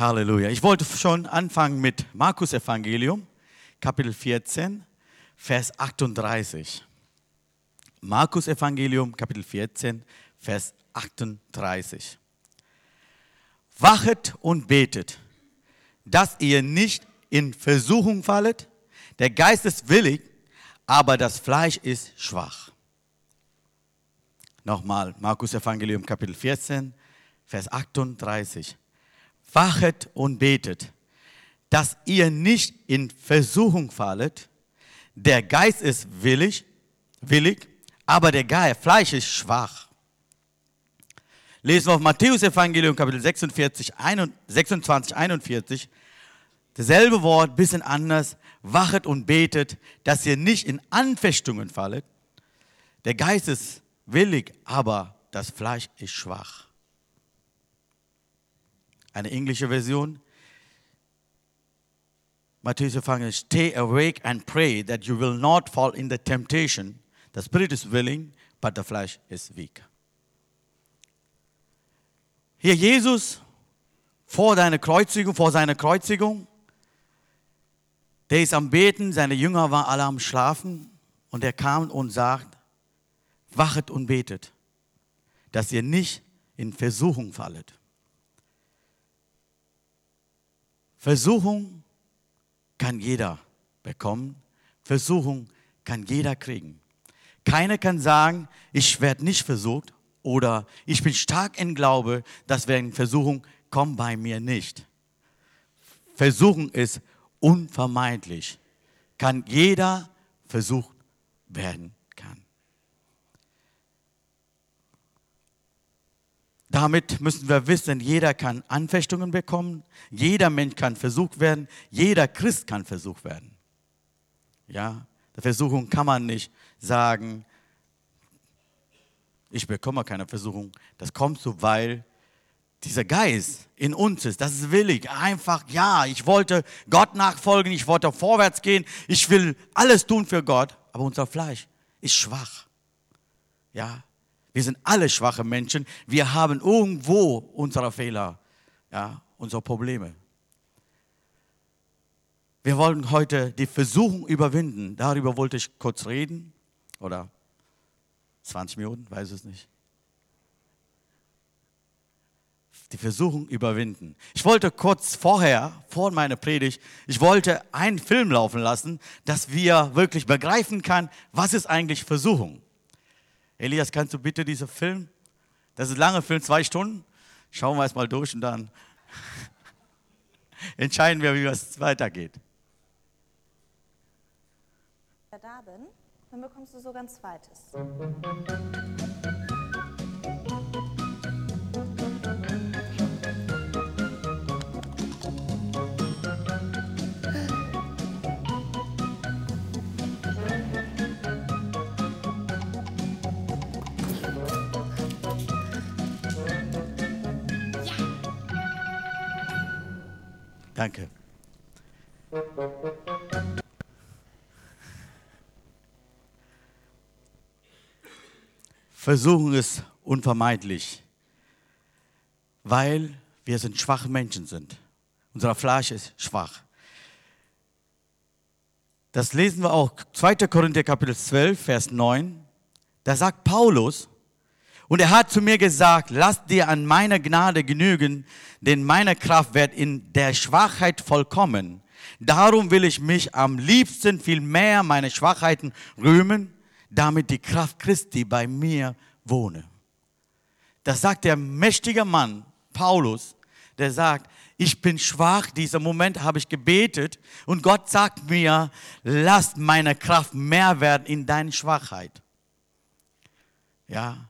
Halleluja. Ich wollte schon anfangen mit Markus Evangelium, Kapitel 14, Vers 38. Markus Evangelium, Kapitel 14, Vers 38. Wachet und betet, dass ihr nicht in Versuchung fallet. Der Geist ist willig, aber das Fleisch ist schwach. Nochmal, Markus Evangelium Kapitel 14, Vers 38. Wachet und betet, dass ihr nicht in Versuchung fallet. Der Geist ist willig, willig, aber der Geist, Fleisch ist schwach. Lesen wir auf Matthäus Evangelium Kapitel 46, 26, 41. Dasselbe Wort, bisschen anders. Wachet und betet, dass ihr nicht in Anfechtungen fallet. Der Geist ist willig, aber das Fleisch ist schwach. Eine englische Version. Matthäus Evangelium, stay awake and pray that you will not fall in the temptation. The spirit is willing, but the flesh is weak. Hier Jesus vor deiner Kreuzigung, vor seiner Kreuzigung, der ist am Beten, seine Jünger waren alle am Schlafen und er kam und sagt, wachet und betet, dass ihr nicht in Versuchung fallet. Versuchung kann jeder bekommen, Versuchung kann jeder kriegen. Keiner kann sagen, ich werde nicht versucht oder ich bin stark in Glaube, dass wenn Versuchung kommt bei mir nicht. Versuchung ist unvermeidlich. Kann jeder versucht werden kann. Damit müssen wir wissen, jeder kann Anfechtungen bekommen, jeder Mensch kann versucht werden, jeder Christ kann versucht werden. Ja, der Versuchung kann man nicht sagen, ich bekomme keine Versuchung. Das kommt so, weil dieser Geist in uns ist. Das ist willig. Einfach, ja, ich wollte Gott nachfolgen, ich wollte vorwärts gehen, ich will alles tun für Gott, aber unser Fleisch ist schwach. Ja, wir sind alle schwache Menschen. Wir haben irgendwo unsere Fehler, ja, unsere Probleme. Wir wollen heute die Versuchung überwinden. Darüber wollte ich kurz reden. Oder 20 Minuten, weiß es nicht. Die Versuchung überwinden. Ich wollte kurz vorher, vor meiner Predigt, ich wollte einen Film laufen lassen, dass wir wirklich begreifen kann, was ist eigentlich Versuchung. Elias, kannst du bitte diesen Film? Das ist ein langer Film, zwei Stunden. Schauen wir es mal durch und dann entscheiden wir, wie es weitergeht. Da bin, dann bekommst du sogar ein zweites. Danke. Versuchung ist unvermeidlich, weil wir sind schwache Menschen sind. Unser Fleisch ist schwach. Das lesen wir auch 2. Korinther Kapitel 12, Vers 9. Da sagt Paulus, und er hat zu mir gesagt, lass dir an meiner Gnade genügen, denn meine Kraft wird in der Schwachheit vollkommen. Darum will ich mich am liebsten viel mehr meine Schwachheiten rühmen, damit die Kraft Christi bei mir wohne. Das sagt der mächtige Mann, Paulus, der sagt, ich bin schwach, dieser Moment habe ich gebetet und Gott sagt mir, lass meine Kraft mehr werden in deine Schwachheit. Ja,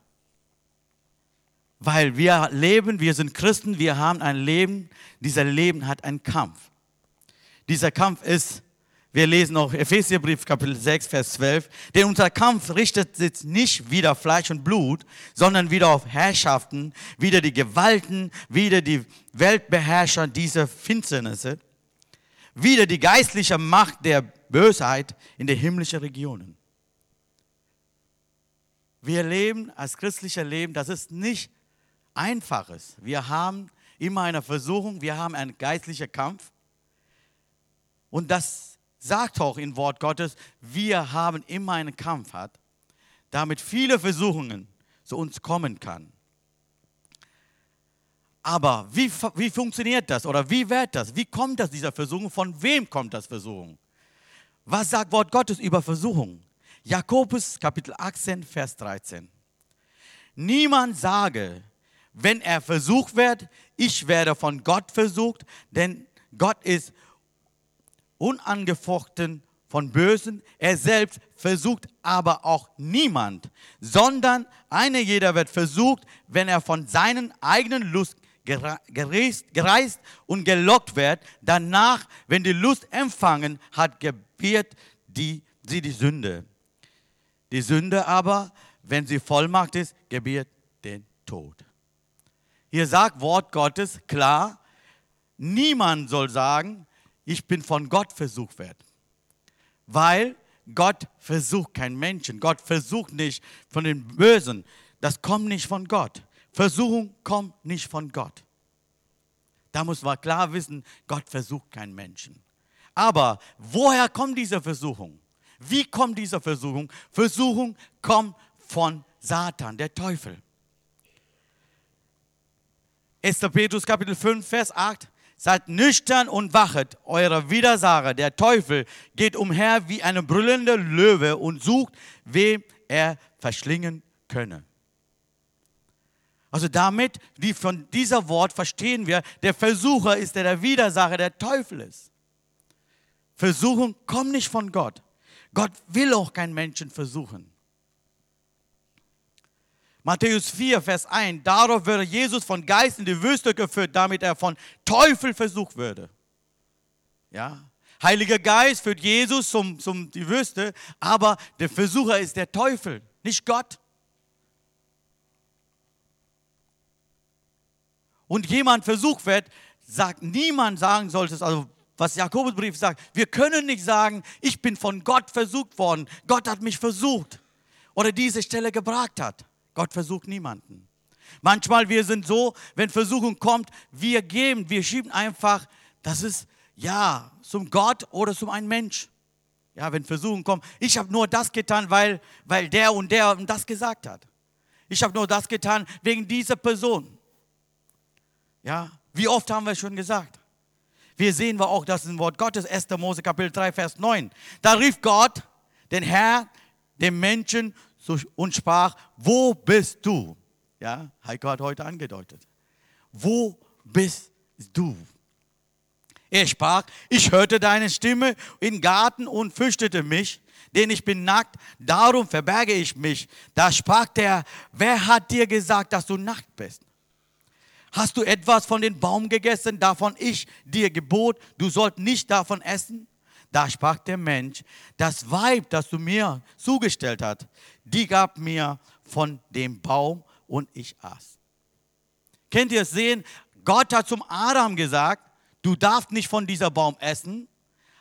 weil wir leben, wir sind Christen, wir haben ein Leben, dieser Leben hat einen Kampf. Dieser Kampf ist, wir lesen auch Epheserbrief Kapitel 6, Vers 12, denn unser Kampf richtet sich nicht wieder Fleisch und Blut, sondern wieder auf Herrschaften, wieder die Gewalten, wieder die Weltbeherrscher dieser Finsternisse, wieder die geistliche Macht der Bösheit in den himmlischen Regionen. Wir leben als christlicher Leben, das ist nicht Einfaches. Wir haben immer eine Versuchung, wir haben einen geistlichen Kampf. Und das sagt auch im Wort Gottes, wir haben immer einen Kampf, hat, damit viele Versuchungen zu uns kommen kann. Aber wie, wie funktioniert das oder wie wird das? Wie kommt das, dieser Versuchung? Von wem kommt das Versuchung? Was sagt Wort Gottes über Versuchung? Jakobus Kapitel 18, Vers 13. Niemand sage, wenn er versucht wird, ich werde von Gott versucht, denn Gott ist unangefochten von Bösen. Er selbst versucht aber auch niemand, sondern einer jeder wird versucht, wenn er von seinen eigenen Lust gereist, gereist und gelockt wird. Danach, wenn die Lust empfangen hat, gebiert die, sie die Sünde. Die Sünde aber, wenn sie Vollmacht ist, gebiert den Tod. Hier sagt Wort Gottes klar, niemand soll sagen, ich bin von Gott versucht werden. Weil Gott versucht keinen Menschen. Gott versucht nicht von den Bösen. Das kommt nicht von Gott. Versuchung kommt nicht von Gott. Da muss man klar wissen, Gott versucht keinen Menschen. Aber woher kommt diese Versuchung? Wie kommt diese Versuchung? Versuchung kommt von Satan, der Teufel. 1. Petrus Kapitel 5, Vers 8. Seid nüchtern und wachet. Euer Widersacher, der Teufel, geht umher wie eine brüllende Löwe und sucht, wem er verschlingen könne. Also damit, wie von dieser Wort verstehen wir, der Versucher ist der, der Widersacher, der Teufel ist. Versuchung kommt nicht von Gott. Gott will auch keinen Menschen versuchen. Matthäus 4, Vers 1. Darauf würde Jesus von Geist in die Wüste geführt, damit er von Teufel versucht würde. Ja. Heiliger Geist führt Jesus zum, zum die Wüste, aber der Versucher ist der Teufel, nicht Gott. Und jemand versucht wird, sagt niemand sagen sollte es, also was Jakobusbrief sagt, wir können nicht sagen, ich bin von Gott versucht worden, Gott hat mich versucht oder diese Stelle gebracht hat. Gott versucht niemanden. Manchmal wir sind so, wenn Versuchung kommt, wir geben, wir schieben einfach, das ist ja zum Gott oder zum einen Mensch. Ja, wenn Versuchung kommt, ich habe nur das getan, weil, weil der und der das gesagt hat. Ich habe nur das getan wegen dieser Person. Ja, wie oft haben wir schon gesagt? Wir sehen wir auch, das ein Wort Gottes, 1. Mose Kapitel 3, Vers 9. Da rief Gott, den Herr, dem Menschen und sprach, wo bist du? Ja, Heiko hat heute angedeutet. Wo bist du? Er sprach, ich hörte deine Stimme im Garten und fürchtete mich, denn ich bin nackt, darum verberge ich mich. Da sprach der, wer hat dir gesagt, dass du nackt bist? Hast du etwas von dem Baum gegessen, davon ich dir gebot, du sollst nicht davon essen? Da sprach der Mensch, das Weib, das du mir zugestellt hast, die gab mir von dem Baum und ich aß. Kennt ihr es sehen? Gott hat zum Adam gesagt, du darfst nicht von dieser Baum essen,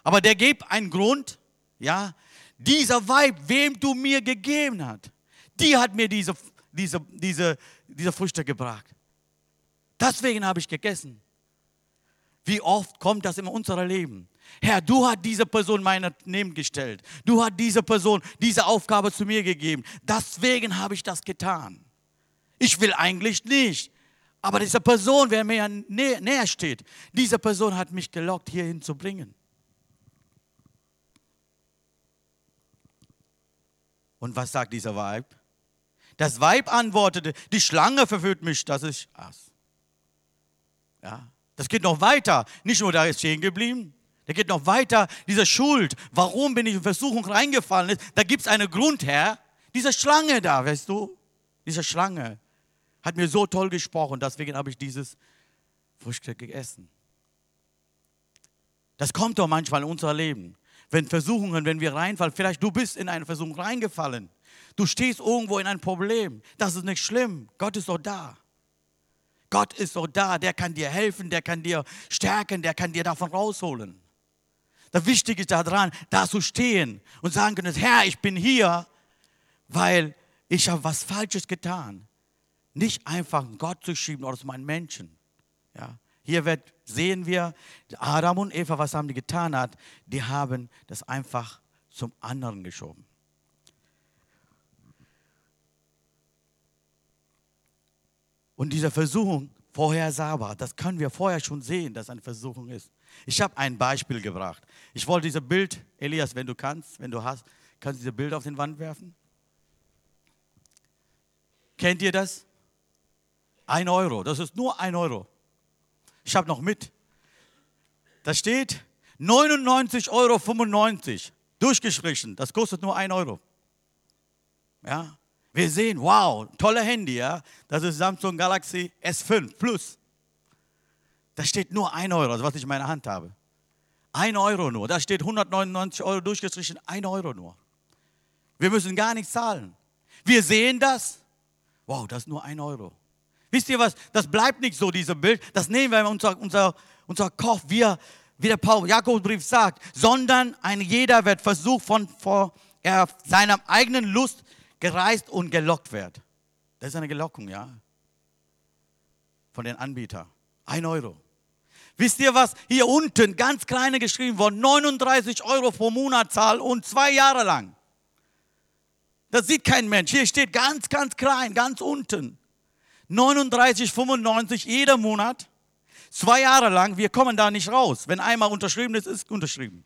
aber der gibt einen Grund, ja, dieser Weib, wem du mir gegeben hast, die hat mir diese, diese, diese, diese Früchte gebracht. Deswegen habe ich gegessen. Wie oft kommt das in unser Leben? Herr, du hast diese Person meiner Neben gestellt. Du hast diese Person diese Aufgabe zu mir gegeben. Deswegen habe ich das getan. Ich will eigentlich nicht. Aber diese Person, wer mir nä näher steht, diese Person hat mich gelockt, hierhin zu bringen. Und was sagt dieser Weib? Das Weib antwortete, die Schlange verführt mich, dass ich aß. Ja, das geht noch weiter. Nicht nur da ist stehen geblieben. Der geht noch weiter. Diese Schuld, warum bin ich in Versuchung reingefallen? Da gibt es einen Grund her. Diese Schlange da, weißt du? Diese Schlange hat mir so toll gesprochen. Deswegen habe ich dieses Frühstück gegessen. Das kommt doch manchmal in unser Leben. Wenn Versuchungen, wenn wir reinfallen, vielleicht du bist in eine Versuchung reingefallen. Du stehst irgendwo in ein Problem. Das ist nicht schlimm. Gott ist doch da. Gott ist so da, der kann dir helfen, der kann dir stärken, der kann dir davon rausholen. Das Wichtige ist daran, da zu stehen und sagen können, Herr, ich bin hier, weil ich habe was Falsches getan. Nicht einfach Gott zu schieben oder zu meinen Menschen. Ja. Hier wird, sehen wir, Adam und Eva, was haben die getan hat? Die haben das einfach zum anderen geschoben. Und diese Versuchung, vorhersehbar, das können wir vorher schon sehen, dass eine Versuchung ist. Ich habe ein Beispiel gebracht. Ich wollte dieses Bild, Elias, wenn du kannst, wenn du hast, kannst du dieses Bild auf den Wand werfen? Kennt ihr das? Ein Euro, das ist nur ein Euro. Ich habe noch mit. Da steht 99,95 Euro durchgestrichen. Das kostet nur ein Euro. Ja, wir sehen, wow, tolle Handy, ja. Das ist Samsung Galaxy S5 Plus. Da steht nur ein Euro, also was ich in meiner Hand habe. Ein Euro nur. Da steht 199 Euro durchgestrichen, ein Euro nur. Wir müssen gar nichts zahlen. Wir sehen das. Wow, das ist nur ein Euro. Wisst ihr was? Das bleibt nicht so, dieses Bild. Das nehmen wir in unser, unser, unser Kopf, wie, wie der Paul, Jakobsbrief sagt, sondern ein jeder wird versucht, von vor er seiner eigenen Lust gereist und gelockt wird. Das ist eine Gelockung, ja. Von den Anbietern. Ein Euro. Wisst ihr was? Hier unten ganz kleine geschrieben worden, 39 Euro pro Monatzahl und zwei Jahre lang. Das sieht kein Mensch. Hier steht ganz, ganz klein, ganz unten. 39,95 jeder Monat, zwei Jahre lang. Wir kommen da nicht raus. Wenn einmal unterschrieben ist, ist unterschrieben.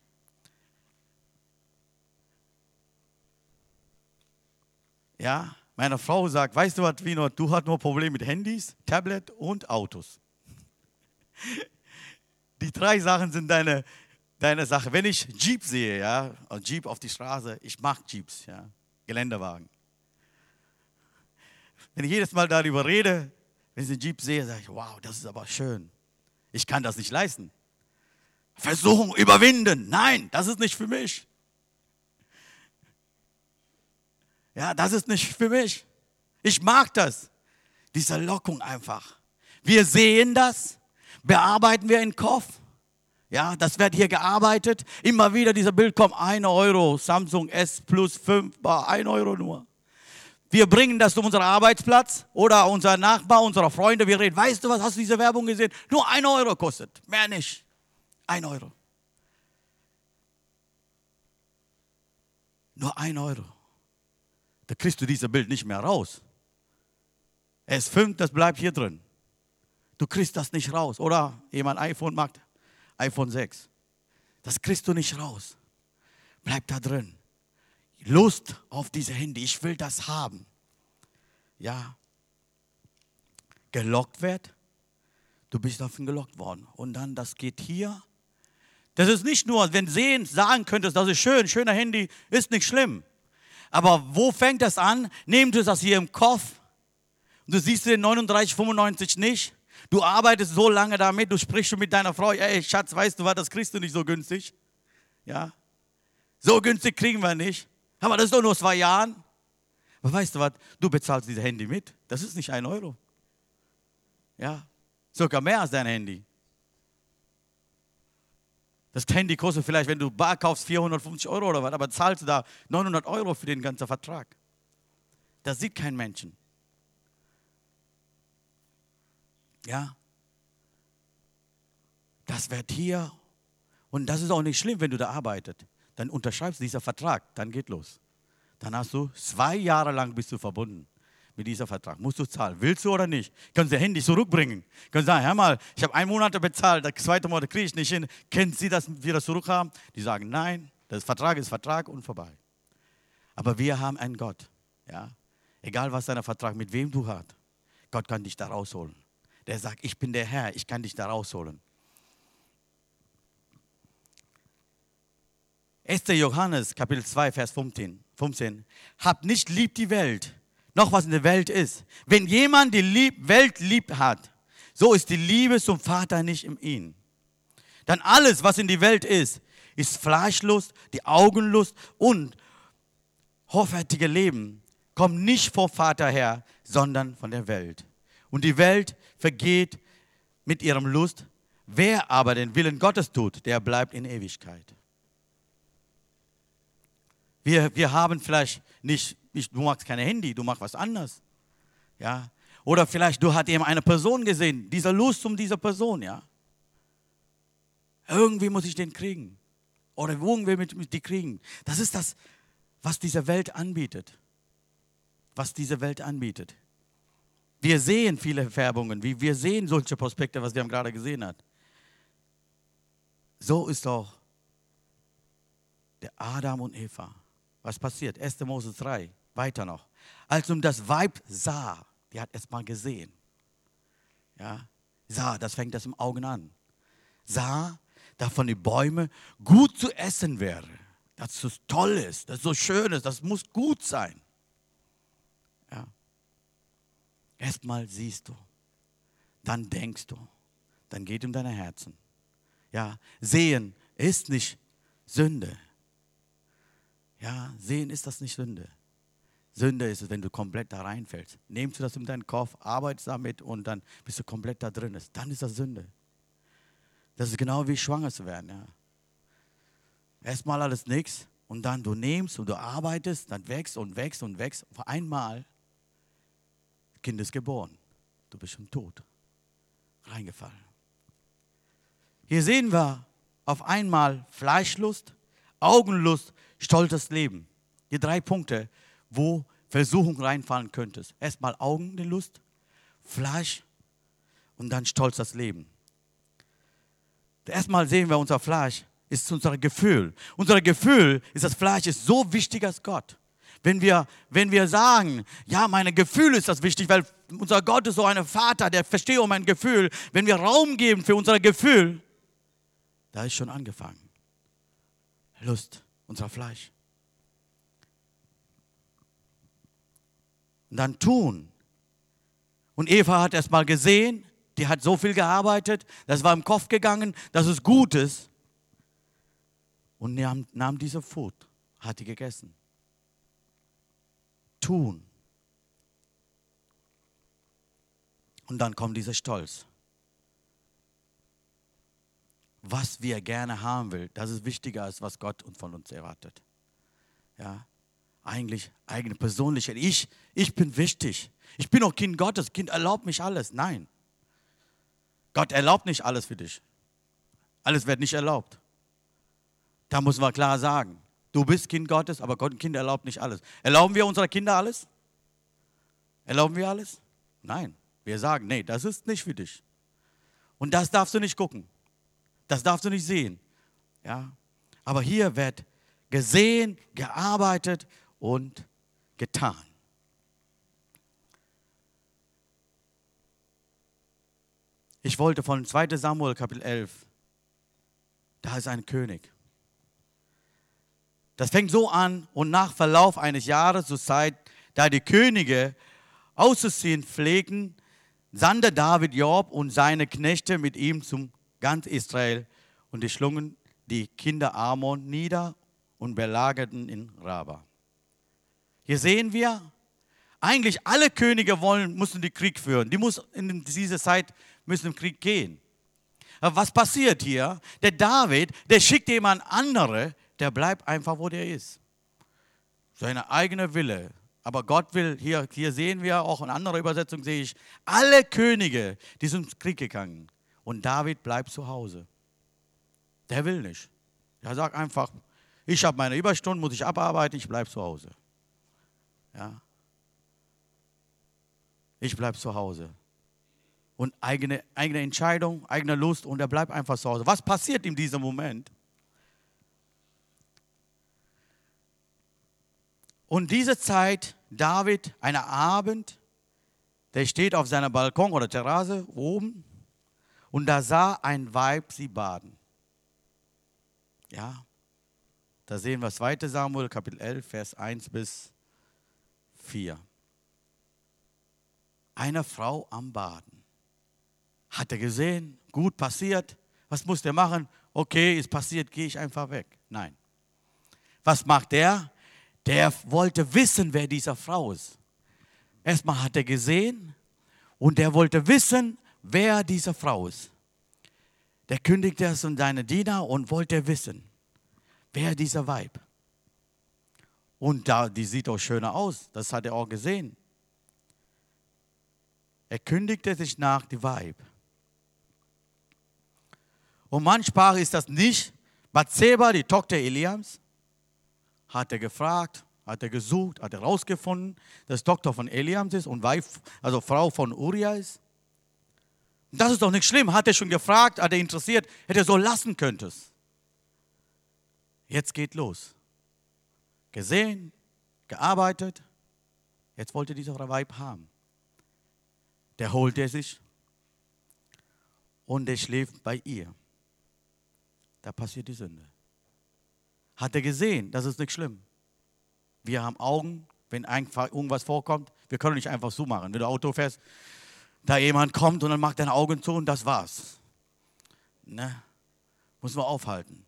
Ja, meine Frau sagt, weißt du was, Vino, du hast nur Probleme mit Handys, Tablet und Autos. Die drei Sachen sind deine, deine Sache. Wenn ich Jeep sehe, ja, Jeep auf die Straße, ich mag Jeeps, ja, Geländewagen. Wenn ich jedes Mal darüber rede, wenn ich einen Jeep sehe, sage ich, wow, das ist aber schön. Ich kann das nicht leisten. Versuchung überwinden. Nein, das ist nicht für mich. Ja, das ist nicht für mich. Ich mag das. Diese Lockung einfach. Wir sehen das, bearbeiten wir in Kopf. Ja, das wird hier gearbeitet. Immer wieder dieser Bild kommt, 1 Euro, Samsung S Plus 5, 1 Euro nur. Wir bringen das zu unserem Arbeitsplatz oder unser Nachbar, unsere Freunde. Wir reden, weißt du was, hast du diese Werbung gesehen? Nur 1 Euro kostet, mehr nicht. 1 Euro. Nur 1 Euro da kriegst du dieses Bild nicht mehr raus. S5, das bleibt hier drin. Du kriegst das nicht raus. Oder jemand iPhone macht, iPhone 6. Das kriegst du nicht raus. Bleibt da drin. Lust auf diese Handy. Ich will das haben. Ja. Gelockt wird. Du bist davon gelockt worden. Und dann, das geht hier. Das ist nicht nur, wenn sehen, sagen könntest, das ist schön, schöner Handy, ist nicht schlimm. Aber wo fängt das an? Nimm du das hier im Kopf und du siehst den 39, 95 nicht. Du arbeitest so lange damit, du sprichst schon mit deiner Frau, ey Schatz, weißt du was, das kriegst du nicht so günstig. Ja, so günstig kriegen wir nicht. Aber das ist doch nur zwei Jahren. Aber weißt du was, du bezahlst dieses Handy mit. Das ist nicht ein Euro. Ja, sogar mehr als dein Handy. Das Handy kostet vielleicht, wenn du bar kaufst, 450 Euro oder was, aber zahlst du da 900 Euro für den ganzen Vertrag. Das sieht kein Menschen. Ja. Das wird hier, und das ist auch nicht schlimm, wenn du da arbeitest. Dann unterschreibst du diesen Vertrag, dann geht los. Dann hast du zwei Jahre lang bist du verbunden mit diesem Vertrag. Musst du zahlen. Willst du oder nicht? Können Sie Handy zurückbringen. Können Sie sagen, hör mal, ich habe einen Monat bezahlt, der zweite Monat kriege ich nicht hin. Kennen Sie, dass wir das zurückhaben? Die sagen, nein, das Vertrag ist Vertrag und vorbei. Aber wir haben einen Gott. Ja? Egal was dein Vertrag, mit wem du hast, Gott kann dich da rausholen. Der sagt, ich bin der Herr, ich kann dich da rausholen. 1. Johannes, Kapitel 2, Vers 15. 15. Habt nicht lieb die Welt, noch was in der Welt ist. Wenn jemand die lieb, Welt lieb hat, so ist die Liebe zum Vater nicht in ihm. Dann alles, was in die Welt ist, ist Fleischlust, die Augenlust und hoffärtige Leben, kommt nicht vom Vater her, sondern von der Welt. Und die Welt vergeht mit ihrem Lust. Wer aber den Willen Gottes tut, der bleibt in Ewigkeit. Wir, wir haben vielleicht nicht, nicht, du magst kein Handy, du machst was anderes. Ja? Oder vielleicht du hast eben eine Person gesehen, diese Lust um diese Person, ja. Irgendwie muss ich den kriegen. Oder irgendwie mit, mit die kriegen. Das ist das, was diese Welt anbietet. Was diese Welt anbietet. Wir sehen viele Färbungen, wie wir sehen solche Prospekte, was wir haben gerade gesehen hat. So ist auch der Adam und Eva. Was passiert? 1. Mose 3, weiter noch. Als um das Weib sah, die hat erst mal gesehen. Ja, sah, das fängt das im Augen an. Sah, davon die Bäume gut zu essen wäre. Dass es toll ist, dass es so schön ist, das muss gut sein. Ja. Erstmal siehst du, dann denkst du, dann geht um deine Herzen. Ja, sehen ist nicht Sünde. Ja, sehen ist das nicht Sünde. Sünde ist es, wenn du komplett da reinfällst. Nimmst du das in deinen Kopf, arbeitest damit und dann bist du komplett da drin. Dann ist das Sünde. Das ist genau wie schwanger zu werden. Ja. Erstmal alles nichts und dann du nimmst und du arbeitest, dann wächst und wächst und wächst. Auf einmal, Kind ist geboren. Du bist schon tot. Reingefallen. Hier sehen wir auf einmal Fleischlust, Augenlust, stolzes Leben. Die drei Punkte, wo Versuchung reinfallen könntest. Erstmal Augen, die Lust, Fleisch und dann stolz das Leben. Erstmal sehen wir unser Fleisch ist unser Gefühl. Unser Gefühl ist das Fleisch ist so wichtig als Gott. Wenn wir, wenn wir sagen, ja, meine Gefühle ist das wichtig, weil unser Gott ist so ein Vater, der versteht um mein Gefühl. Wenn wir Raum geben für unser Gefühl, da ist schon angefangen. Lust, unser Fleisch. Und dann tun. Und Eva hat erst mal gesehen, die hat so viel gearbeitet, das war im Kopf gegangen, dass es gut ist. Und nahm, nahm diese Food, hat die gegessen. Tun. Und dann kommt dieser Stolz. Was wir gerne haben will, das ist wichtiger als was Gott von uns erwartet. Ja, eigentlich eigene persönliche. Ich, ich bin wichtig. Ich bin auch Kind Gottes. Kind erlaubt mich alles. Nein. Gott erlaubt nicht alles für dich. Alles wird nicht erlaubt. Da muss man klar sagen, du bist Kind Gottes, aber Gott, Kind erlaubt nicht alles. Erlauben wir unsere Kinder alles? Erlauben wir alles? Nein. Wir sagen, nee, das ist nicht für dich. Und das darfst du nicht gucken. Das darfst du nicht sehen. Ja? Aber hier wird gesehen, gearbeitet und getan. Ich wollte von 2 Samuel Kapitel 11, da ist ein König. Das fängt so an und nach Verlauf eines Jahres zur Zeit, da die Könige auszuziehen pflegen, sandte David Job und seine Knechte mit ihm zum ganz Israel und die schlungen die Kinder Amon nieder und belagerten in Raba. Hier sehen wir, eigentlich alle Könige wollen, mussten den Krieg führen. Die muss in dieser Zeit müssen im Krieg gehen. Aber was passiert hier? Der David, der schickt jemand andere, der bleibt einfach, wo der ist. Seine eigene Wille. Aber Gott will, hier, hier sehen wir auch in anderer Übersetzung, sehe ich, alle Könige, die sind ins Krieg gegangen. Und David bleibt zu Hause. Der will nicht. Er sagt einfach, ich habe meine Überstunden, muss ich abarbeiten, ich bleibe zu Hause. Ja. Ich bleibe zu Hause und eigene, eigene Entscheidung, eigene Lust und er bleibt einfach zu Hause. Was passiert in diesem Moment? Und diese Zeit, David, einer Abend, der steht auf seiner Balkon oder Terrasse oben und da sah ein Weib sie baden. Ja, da sehen wir 2. Samuel, Kapitel 11, Vers 1 bis 4. Eine Frau am Baden. Hat er gesehen? Gut passiert. Was muss der machen? Okay, ist passiert, gehe ich einfach weg. Nein. Was macht der? Der wollte wissen, wer diese Frau ist. Erstmal hat er gesehen und der wollte wissen, wer diese Frau ist. Der kündigte es an seine Diener und wollte wissen, wer dieser Weib. Und da, die sieht auch schöner aus, das hat er auch gesehen. Er kündigte sich nach die Weib. Und manchmal ist das nicht Bathseba, die Tochter Eliams, hat er gefragt, hat er gesucht, hat er herausgefunden, dass Tochter von Eliams ist und Weib, also Frau von Uriah ist. Das ist doch nicht schlimm. Hat er schon gefragt, hat er interessiert, hätte er so lassen könntest. Jetzt geht los. Gesehen, gearbeitet. Jetzt wollte dieser Weib haben. Der holt er sich und er schläft bei ihr. Da passiert die Sünde. Hat er gesehen, das ist nicht schlimm. Wir haben Augen, wenn irgendwas vorkommt. Wir können nicht einfach so machen. Wenn du Auto fährst, da jemand kommt und dann macht deine Augen zu und das war's. Ne? Muss man aufhalten.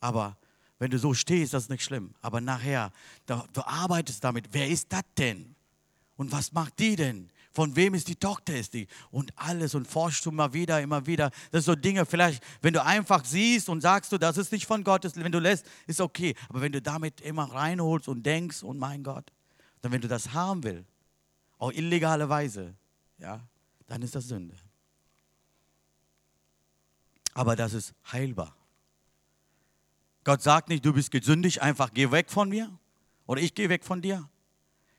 Aber wenn du so stehst, das ist nicht schlimm. Aber nachher, du arbeitest damit. Wer ist das denn? Und was macht die denn? Von wem ist die Tochter ist die? Und alles und forschst du immer wieder, immer wieder. Das sind so Dinge, vielleicht, wenn du einfach siehst und sagst du, das ist nicht von Gott, wenn du lässt, ist okay. Aber wenn du damit immer reinholst und denkst, und mein Gott, dann wenn du das haben willst, auch illegale Weise, ja, dann ist das Sünde. Aber das ist heilbar. Gott sagt nicht, du bist gesündigt, einfach geh weg von mir oder ich gehe weg von dir.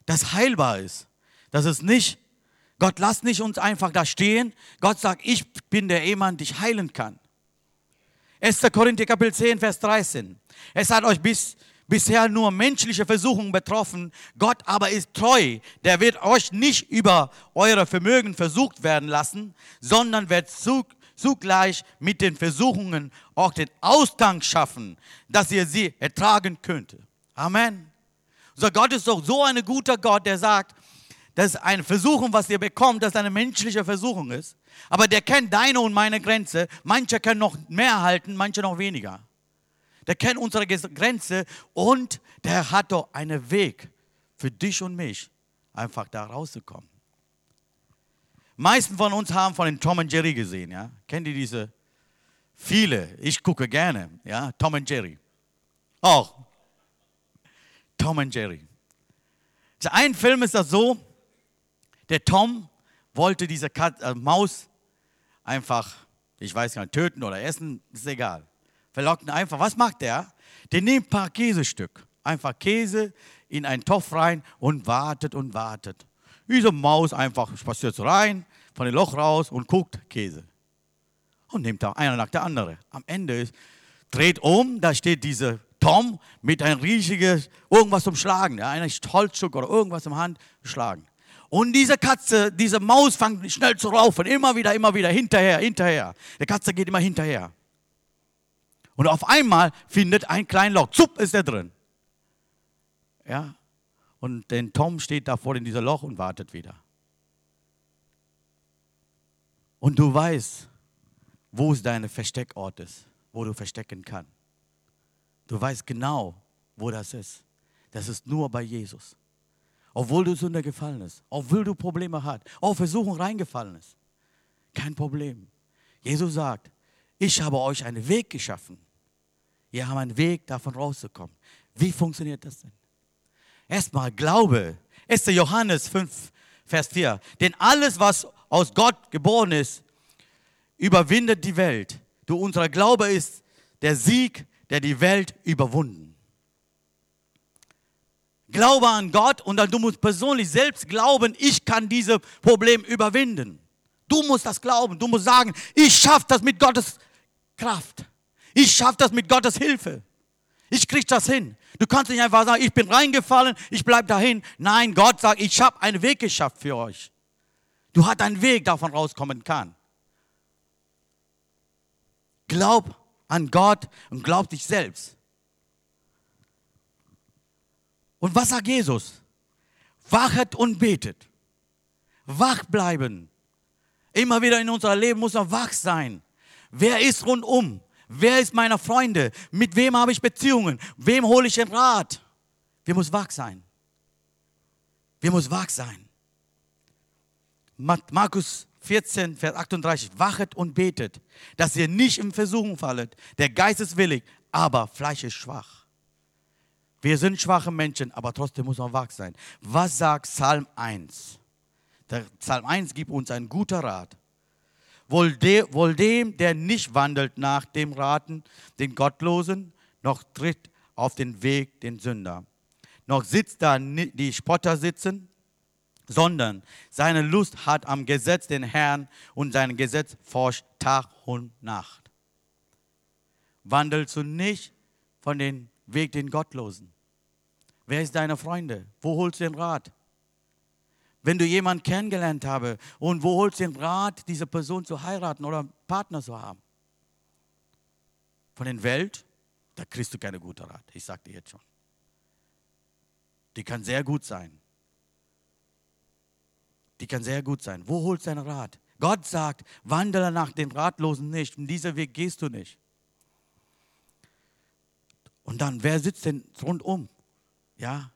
Das heilbar ist. Das ist nicht, Gott lass nicht uns einfach da stehen. Gott sagt, ich bin der Ehemann, dich heilen kann. 1. Korinther Kapitel 10, Vers 13. Es hat euch bis, bisher nur menschliche Versuchungen betroffen. Gott aber ist treu. Der wird euch nicht über eure Vermögen versucht werden lassen, sondern wird zugleich mit den Versuchungen auch den Ausgang schaffen, dass ihr sie ertragen könnt. Amen. So Gott ist doch so ein guter Gott, der sagt, das ist eine Versuchung, was ihr bekommt, das eine menschliche Versuchung ist. Aber der kennt deine und meine Grenze. Manche können noch mehr halten, manche noch weniger der kennt unsere Grenze und der hat doch einen Weg für dich und mich, einfach da rauszukommen. Meisten von uns haben von den Tom und Jerry gesehen, ja? Kennt ihr diese? Viele. Ich gucke gerne, ja? Tom und Jerry. Auch. Tom und Jerry. Ein Film ist das so, der Tom wollte diese Kat äh, Maus einfach, ich weiß gar nicht, töten oder essen, ist egal verlockten einfach. Was macht der? Der nimmt ein paar Käsestück, einfach Käse in einen Topf rein und wartet und wartet. Eine Maus einfach spaziert so rein, von dem Loch raus und guckt Käse. Und nimmt da einer nach der andere. Am Ende ist, dreht um, da steht dieser Tom mit ein riesiges, irgendwas zum Schlagen, ja, ein Holzstück oder irgendwas im Hand schlagen. Und diese Katze, diese Maus fängt schnell zu raufen, immer wieder, immer wieder, hinterher, hinterher. Der Katze geht immer hinterher. Und auf einmal findet ein kleines Loch, zupp ist er drin. Ja, und den Tom steht da vor in diesem Loch und wartet wieder. Und du weißt, wo es dein Versteckort ist, wo du verstecken kannst. Du weißt genau, wo das ist. Das ist nur bei Jesus. Obwohl du Sünder gefallen ist, obwohl du Probleme hast, auch Versuchung reingefallen ist. Kein Problem. Jesus sagt, ich habe euch einen Weg geschaffen. Wir haben einen Weg, davon rauszukommen. Wie funktioniert das denn? Erstmal Glaube. 1. Johannes 5, Vers 4. Denn alles, was aus Gott geboren ist, überwindet die Welt. Du, unser Glaube ist der Sieg, der die Welt überwunden. Glaube an Gott und dann du musst persönlich selbst glauben, ich kann dieses Problem überwinden. Du musst das glauben. Du musst sagen, ich schaffe das mit Gottes Kraft. Ich schaffe das mit Gottes Hilfe. Ich kriege das hin. Du kannst nicht einfach sagen, ich bin reingefallen, ich bleibe dahin. Nein, Gott sagt, ich habe einen Weg geschafft für euch. Du hast einen Weg, davon rauskommen kann. Glaub an Gott und glaub dich selbst. Und was sagt Jesus? Wachet und betet. Wach bleiben. Immer wieder in unserem Leben muss man wach sein. Wer ist rundum? Wer ist meine Freunde? Mit wem habe ich Beziehungen? Wem hole ich den Rat? Wir müssen wach sein. Wir müssen wach sein. Markus 14, Vers 38. Wachet und betet, dass ihr nicht in Versuchung fallet. Der Geist ist willig, aber Fleisch ist schwach. Wir sind schwache Menschen, aber trotzdem muss man wach sein. Was sagt Psalm 1? Der Psalm 1 gibt uns einen guten Rat. Wohl, de, wohl dem, der nicht wandelt nach dem Raten, den Gottlosen, noch tritt auf den Weg den Sünder. Noch sitzt da die Spotter sitzen, sondern seine Lust hat am Gesetz den Herrn und sein Gesetz forscht Tag und Nacht. Wandelst du nicht von dem Weg den Gottlosen? Wer ist deine Freunde? Wo holst du den Rat? Wenn du jemanden kennengelernt habe und wo holst du den Rat, diese Person zu heiraten oder einen Partner zu haben? Von der Welt, da kriegst du keine gute Rat. Ich sage dir jetzt schon. Die kann sehr gut sein. Die kann sehr gut sein. Wo holst du deinen Rat? Gott sagt, wandele nach den Ratlosen nicht. Und dieser Weg gehst du nicht. Und dann, wer sitzt denn rundum? Ja?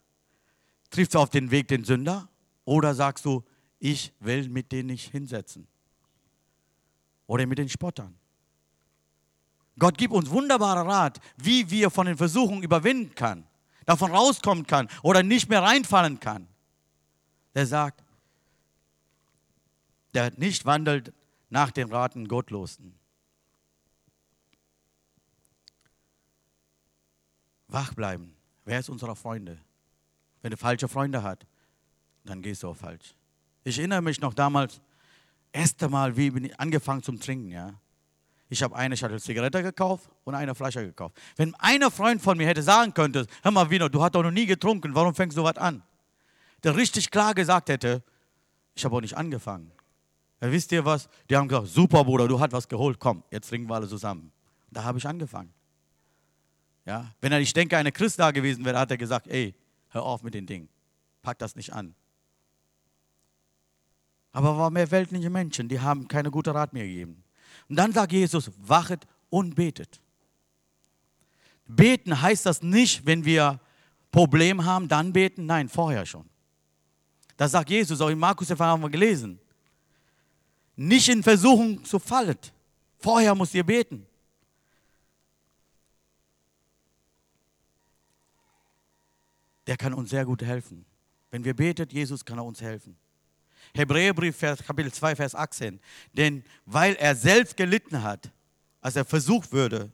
Triffst du auf den Weg den Sünder? Oder sagst du, ich will mit denen nicht hinsetzen? Oder mit den Spottern? Gott gibt uns wunderbaren Rat, wie wir von den Versuchungen überwinden kann, davon rauskommen kann oder nicht mehr reinfallen kann. Der sagt, der nicht wandelt nach den Raten Gottlosen. Wach bleiben. Wer ist unserer Freunde? Wenn du falsche Freunde hast, dann gehst du auch falsch. Ich erinnere mich noch damals, erste Mal, wie bin ich angefangen zum Trinken, ja. Ich habe eine Schachtel Zigarette gekauft und eine Flasche gekauft. Wenn einer Freund von mir hätte sagen können, hör mal, Vino, du hast doch noch nie getrunken, warum fängst du was an? Der richtig klar gesagt hätte, ich habe auch nicht angefangen. Ja, wisst ihr was? Die haben gesagt, super Bruder, du hast was geholt, komm, jetzt trinken wir alle zusammen. Da habe ich angefangen. Ja, wenn er, ich denke, eine Christ da gewesen wäre, hat er gesagt, ey, hör auf mit den Dingen, pack das nicht an. Aber war mehr weltliche Menschen, die haben keine gute Rat mehr gegeben. Und dann sagt Jesus, wachet und betet. Beten heißt das nicht, wenn wir Probleme haben, dann beten. Nein, vorher schon. Das sagt Jesus, auch in Markus haben wir gelesen. Nicht in Versuchung zu fallen. Vorher muss ihr beten. Der kann uns sehr gut helfen. Wenn wir betet, Jesus kann er uns helfen. Hebräerbrief, Kapitel 2, Vers 18. Denn weil er selbst gelitten hat, als er versucht würde,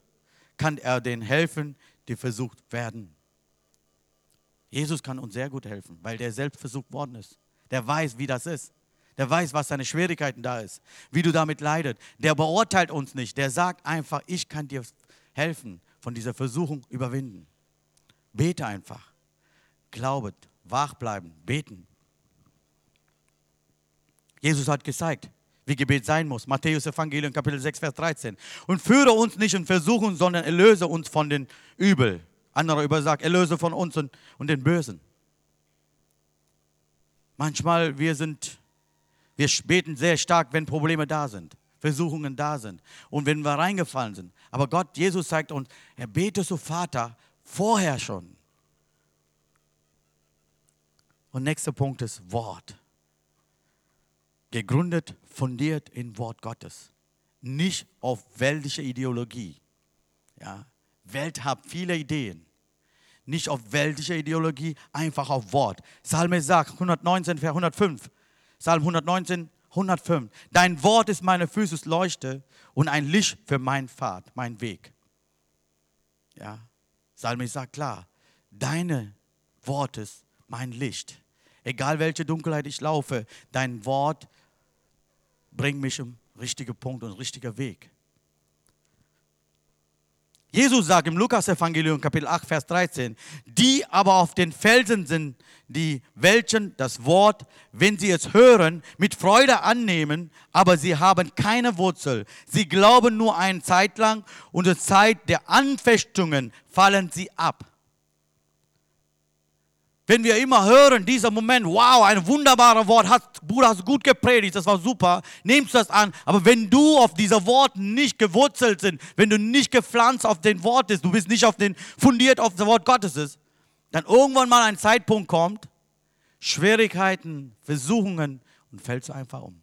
kann er denen helfen, die versucht werden. Jesus kann uns sehr gut helfen, weil der selbst versucht worden ist. Der weiß, wie das ist. Der weiß, was seine Schwierigkeiten da ist, wie du damit leidest. Der beurteilt uns nicht. Der sagt einfach, ich kann dir helfen, von dieser Versuchung überwinden. Bete einfach. Glaubet, wach bleiben, beten. Jesus hat gezeigt, wie Gebet sein muss. Matthäus Evangelium Kapitel 6, Vers 13. Und führe uns nicht in Versuchung, sondern erlöse uns von den Übel. Anderer übersagt, erlöse von uns und, und den Bösen. Manchmal wir sind, wir beten sehr stark, wenn Probleme da sind, Versuchungen da sind und wenn wir reingefallen sind. Aber Gott, Jesus zeigt uns, er betet zu Vater vorher schon. Und nächster Punkt ist Wort gegründet, fundiert im Wort Gottes. Nicht auf weltliche Ideologie. Ja, Welt hat viele Ideen. Nicht auf weltliche Ideologie, einfach auf Wort. Psalme sagt 119, Vers 105. Psalm 119, 105. Dein Wort ist meine Füße Leuchte und ein Licht für mein Pfad, mein Weg. Ja, Psalme sagt klar, deine Wort ist mein Licht. Egal welche Dunkelheit ich laufe, dein Wort bringt mich im richtigen Punkt und richtigen Weg. Jesus sagt im Lukas-Evangelium, Kapitel 8, Vers 13, die aber auf den Felsen sind, die welchen das Wort, wenn sie es hören, mit Freude annehmen, aber sie haben keine Wurzel. Sie glauben nur eine Zeit lang und zur Zeit der Anfechtungen fallen sie ab. Wenn wir immer hören, dieser Moment, wow, ein wunderbares Wort, hast, Bruder, hast gut gepredigt, das war super, nimmst das an. Aber wenn du auf diese Worte nicht gewurzelt sind, wenn du nicht gepflanzt auf den Wort bist, du bist nicht auf den, fundiert auf das Wort Gottes ist, dann irgendwann mal ein Zeitpunkt kommt, Schwierigkeiten, Versuchungen und fällst du einfach um.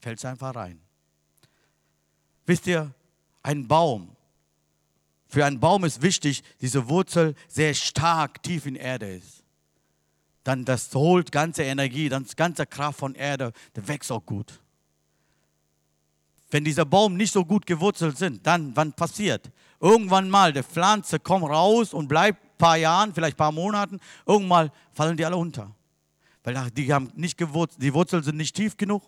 Fällst du einfach rein. Wisst ihr, ein Baum, für einen Baum ist wichtig, diese Wurzel sehr stark tief in Erde ist. dann das holt ganze Energie, dann ganze Kraft von Erde, der wächst auch gut. Wenn dieser Baum nicht so gut gewurzelt sind, dann, wann passiert? Irgendwann mal, die Pflanze kommt raus und bleibt ein paar Jahren, vielleicht ein paar Monaten, irgendwann fallen die alle unter. Weil die haben nicht gewurzelt, die Wurzeln sind nicht tief genug.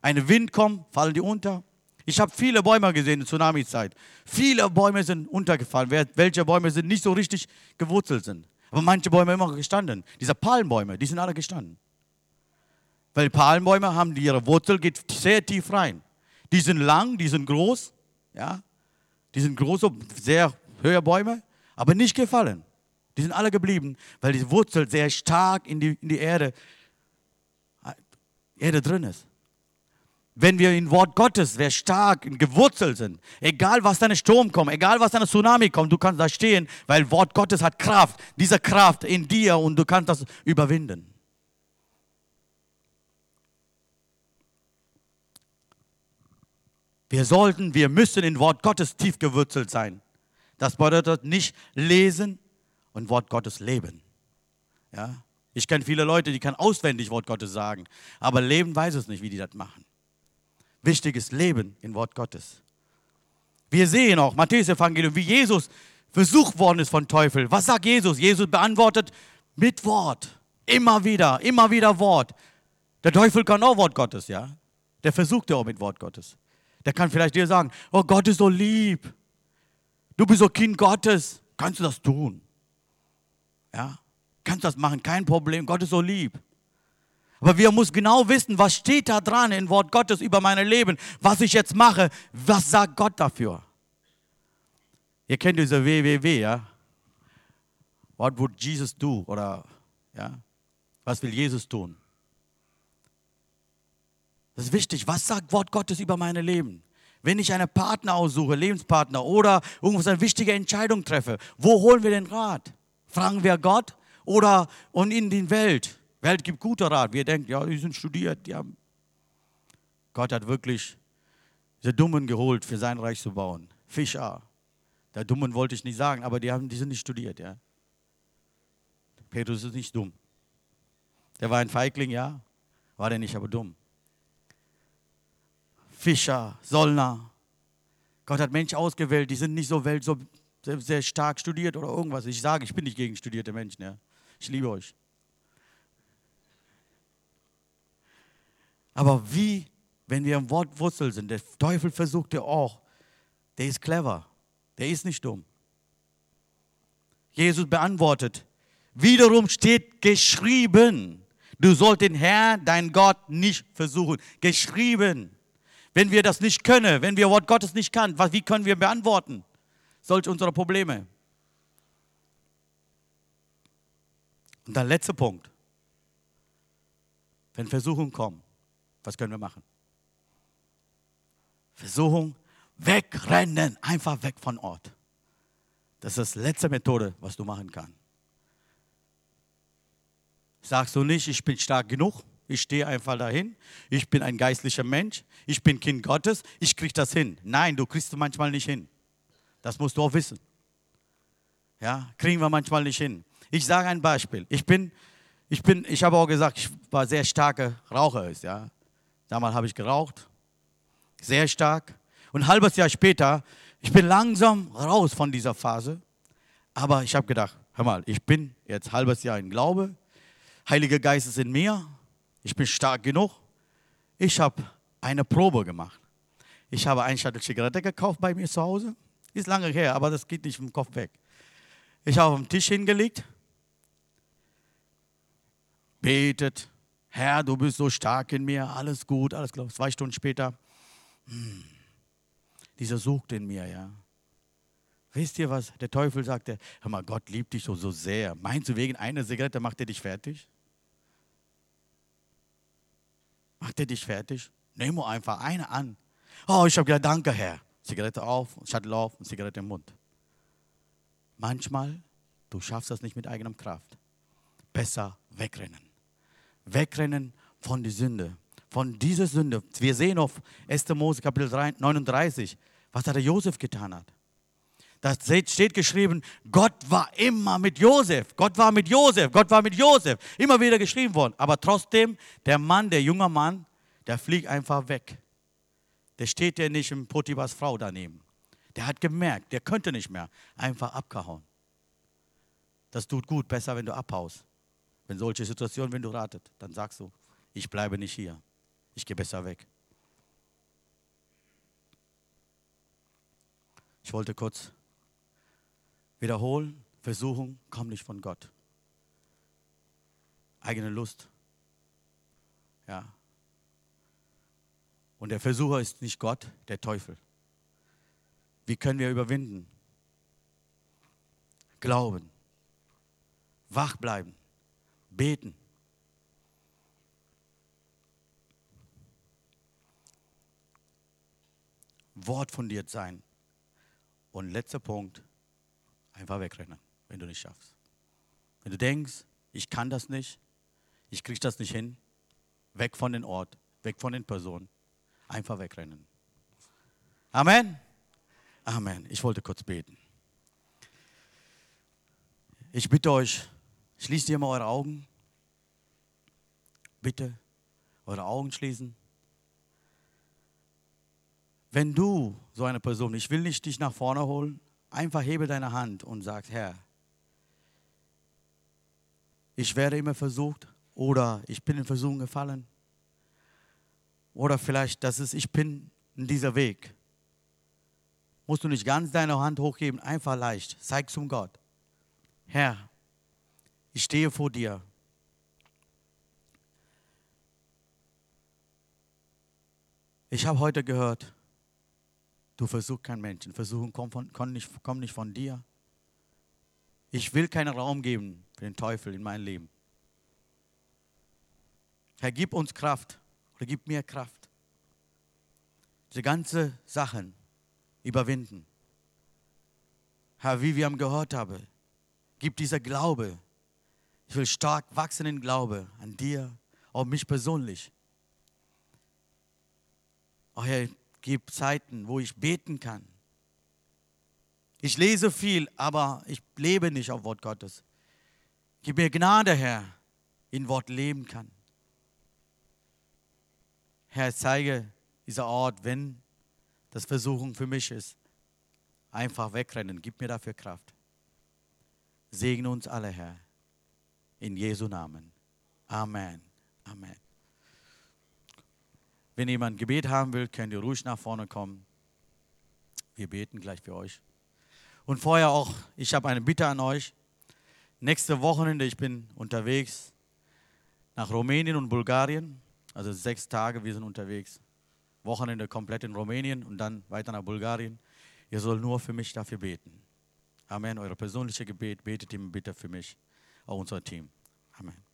Ein Wind kommt, fallen die unter. Ich habe viele Bäume gesehen in Tsunami-Zeit. Viele Bäume sind untergefallen, welche Bäume sind nicht so richtig gewurzelt sind. Aber manche Bäume immer gestanden. Diese Palmbäume, die sind alle gestanden. Weil Palmbäume haben ihre Wurzel geht sehr tief rein. Die sind lang, die sind groß, ja. Die sind große, sehr hohe Bäume, aber nicht gefallen. Die sind alle geblieben, weil die Wurzel sehr stark in die, in die Erde, Erde drin ist. Wenn wir im Wort Gottes sehr stark gewurzelt sind, egal was deine Sturm kommt, egal was deine Tsunami kommt, du kannst da stehen, weil Wort Gottes hat Kraft, diese Kraft in dir und du kannst das überwinden. Wir sollten, wir müssen in Wort Gottes tief gewurzelt sein. Das bedeutet nicht lesen und Wort Gottes leben. Ja? Ich kenne viele Leute, die können auswendig Wort Gottes sagen, aber leben weiß es nicht, wie die das machen. Wichtig ist Leben in Wort Gottes. Wir sehen auch Matthäus Evangelium, wie Jesus versucht worden ist von Teufel. Was sagt Jesus? Jesus beantwortet mit Wort. Immer wieder, immer wieder Wort. Der Teufel kann auch Wort Gottes, ja. Der versucht ja auch mit Wort Gottes. Der kann vielleicht dir sagen, oh Gott ist so lieb. Du bist so Kind Gottes. Kannst du das tun? Ja? Kannst du das machen? Kein Problem. Gott ist so lieb. Aber wir müssen genau wissen, was steht da dran im Wort Gottes über mein Leben, was ich jetzt mache, was sagt Gott dafür? Ihr kennt diese WWW, ja? What would Jesus do? Oder, ja? Was will Jesus tun? Das ist wichtig. Was sagt Wort Gottes über mein Leben? Wenn ich einen Partner aussuche, Lebenspartner oder irgendwas eine wichtige Entscheidung treffe, wo holen wir den Rat? Fragen wir Gott oder und in die Welt? Welt gibt guter Rat. Wir denken, ja, die sind studiert, die haben. Gott hat wirklich diese Dummen geholt, für sein Reich zu bauen. Fischer. Der Dummen wollte ich nicht sagen, aber die, haben, die sind nicht studiert, ja. Petrus ist nicht dumm. Der war ein Feigling, ja. War der nicht, aber dumm. Fischer, Sollner. Gott hat Menschen ausgewählt, die sind nicht so welt, so sehr stark studiert oder irgendwas. Ich sage, ich bin nicht gegen studierte Menschen. Ja. Ich liebe euch. Aber wie, wenn wir im Wort Wurzel sind, der Teufel versucht ja auch, der ist clever, der ist nicht dumm. Jesus beantwortet, wiederum steht geschrieben, du sollst den Herrn, dein Gott, nicht versuchen. Geschrieben. Wenn wir das nicht können, wenn wir Wort Gottes nicht können, wie können wir beantworten solche unsere Probleme? Und der letzte Punkt. Wenn Versuchungen kommen, was können wir machen? Versuchung, wegrennen, einfach weg von Ort. Das ist die letzte Methode, was du machen kannst. Sagst du nicht, ich bin stark genug, ich stehe einfach dahin. Ich bin ein geistlicher Mensch. Ich bin Kind Gottes. Ich kriege das hin. Nein, du kriegst es manchmal nicht hin. Das musst du auch wissen. Ja, kriegen wir manchmal nicht hin. Ich sage ein Beispiel. Ich bin, ich bin, ich habe auch gesagt, ich war sehr starker Raucher. Ja. Damals habe ich geraucht. Sehr stark. Und ein halbes Jahr später, ich bin langsam raus von dieser Phase. Aber ich habe gedacht, hör mal, ich bin jetzt ein halbes Jahr in Glaube. Heiliger Geist ist in mir ich bin stark genug. Ich habe eine Probe gemacht. Ich habe eine Schachtel Zigarette gekauft bei mir zu Hause. Ist lange her, aber das geht nicht vom Kopf weg. Ich habe auf den Tisch hingelegt, betet, Herr, du bist so stark in mir, alles gut, alles klar. Zwei Stunden später, hm, dieser sucht in mir, ja. Wisst ihr was? Der Teufel sagte, hör mal, Gott liebt dich so, so sehr. Meinst du, wegen einer Zigarette macht er dich fertig? Macht er dich fertig? Nimm nur einfach eine an. Oh, ich habe gedacht, danke Herr. Zigarette auf, Shuttle auf und Zigarette im Mund. Manchmal, du schaffst das nicht mit eigener Kraft. Besser wegrennen. Wegrennen von der Sünde. Von dieser Sünde. Wir sehen auf 1. Mose Kapitel 39, was der Josef getan hat. Da steht geschrieben, Gott war immer mit Josef. Gott war mit Josef. Gott war mit Josef. Immer wieder geschrieben worden. Aber trotzdem, der Mann, der junge Mann, der fliegt einfach weg. Der steht ja nicht im Potibas Frau daneben. Der hat gemerkt, der könnte nicht mehr. Einfach abgehauen. Das tut gut, besser, wenn du abhaust. Wenn solche Situationen, wenn du ratet, dann sagst du, ich bleibe nicht hier. Ich gehe besser weg. Ich wollte kurz wiederholen, Versuchung kommt nicht von Gott. Eigene Lust. Ja. Und der Versucher ist nicht Gott, der Teufel. Wie können wir überwinden? Glauben, wach bleiben, beten. Wort fundiert sein. Und letzter Punkt, einfach wegrennen, wenn du nicht schaffst. Wenn du denkst, ich kann das nicht, ich kriege das nicht hin, weg von dem Ort, weg von den Personen, einfach wegrennen. Amen. Amen. Ich wollte kurz beten. Ich bitte euch, schließt ihr mal eure Augen. Bitte eure Augen schließen. Wenn du so eine Person, ich will nicht dich nach vorne holen, einfach hebe deine Hand und sag, Herr, ich werde immer versucht oder ich bin in Versuchung gefallen. Oder vielleicht, das ist, ich bin in dieser Weg. Musst du nicht ganz deine Hand hochheben, einfach leicht. Zeig zum Gott. Herr, ich stehe vor dir. Ich habe heute gehört, du versuchst keinen Menschen. Versuchen kommen, von, kommen, nicht, kommen nicht von dir. Ich will keinen Raum geben für den Teufel in mein Leben. Herr, gib uns Kraft oder gib mir Kraft. Diese ganzen Sachen überwinden. Herr, wie wir haben gehört haben, gib dieser Glaube. Ich will stark wachsen in Glaube an dir, auch mich persönlich. Oh Herr, gib Zeiten, wo ich beten kann. Ich lese viel, aber ich lebe nicht auf Wort Gottes. Gib mir Gnade, Herr, in Wort leben kann. Herr, zeige dieser Ort, wenn das Versuchung für mich ist, einfach wegrennen. Gib mir dafür Kraft. Segne uns alle, Herr. In Jesu Namen. Amen. Amen. Wenn jemand Gebet haben will, könnt ihr ruhig nach vorne kommen. Wir beten gleich für euch. Und vorher auch, ich habe eine Bitte an euch. Nächste Wochenende, ich bin unterwegs nach Rumänien und Bulgarien. Also sechs Tage, wir sind unterwegs. Wochenende komplett in Rumänien und dann weiter nach Bulgarien. Ihr sollt nur für mich dafür beten. Amen. Eure persönliche Gebet betet ihm bitte für mich, unser Team. Amen.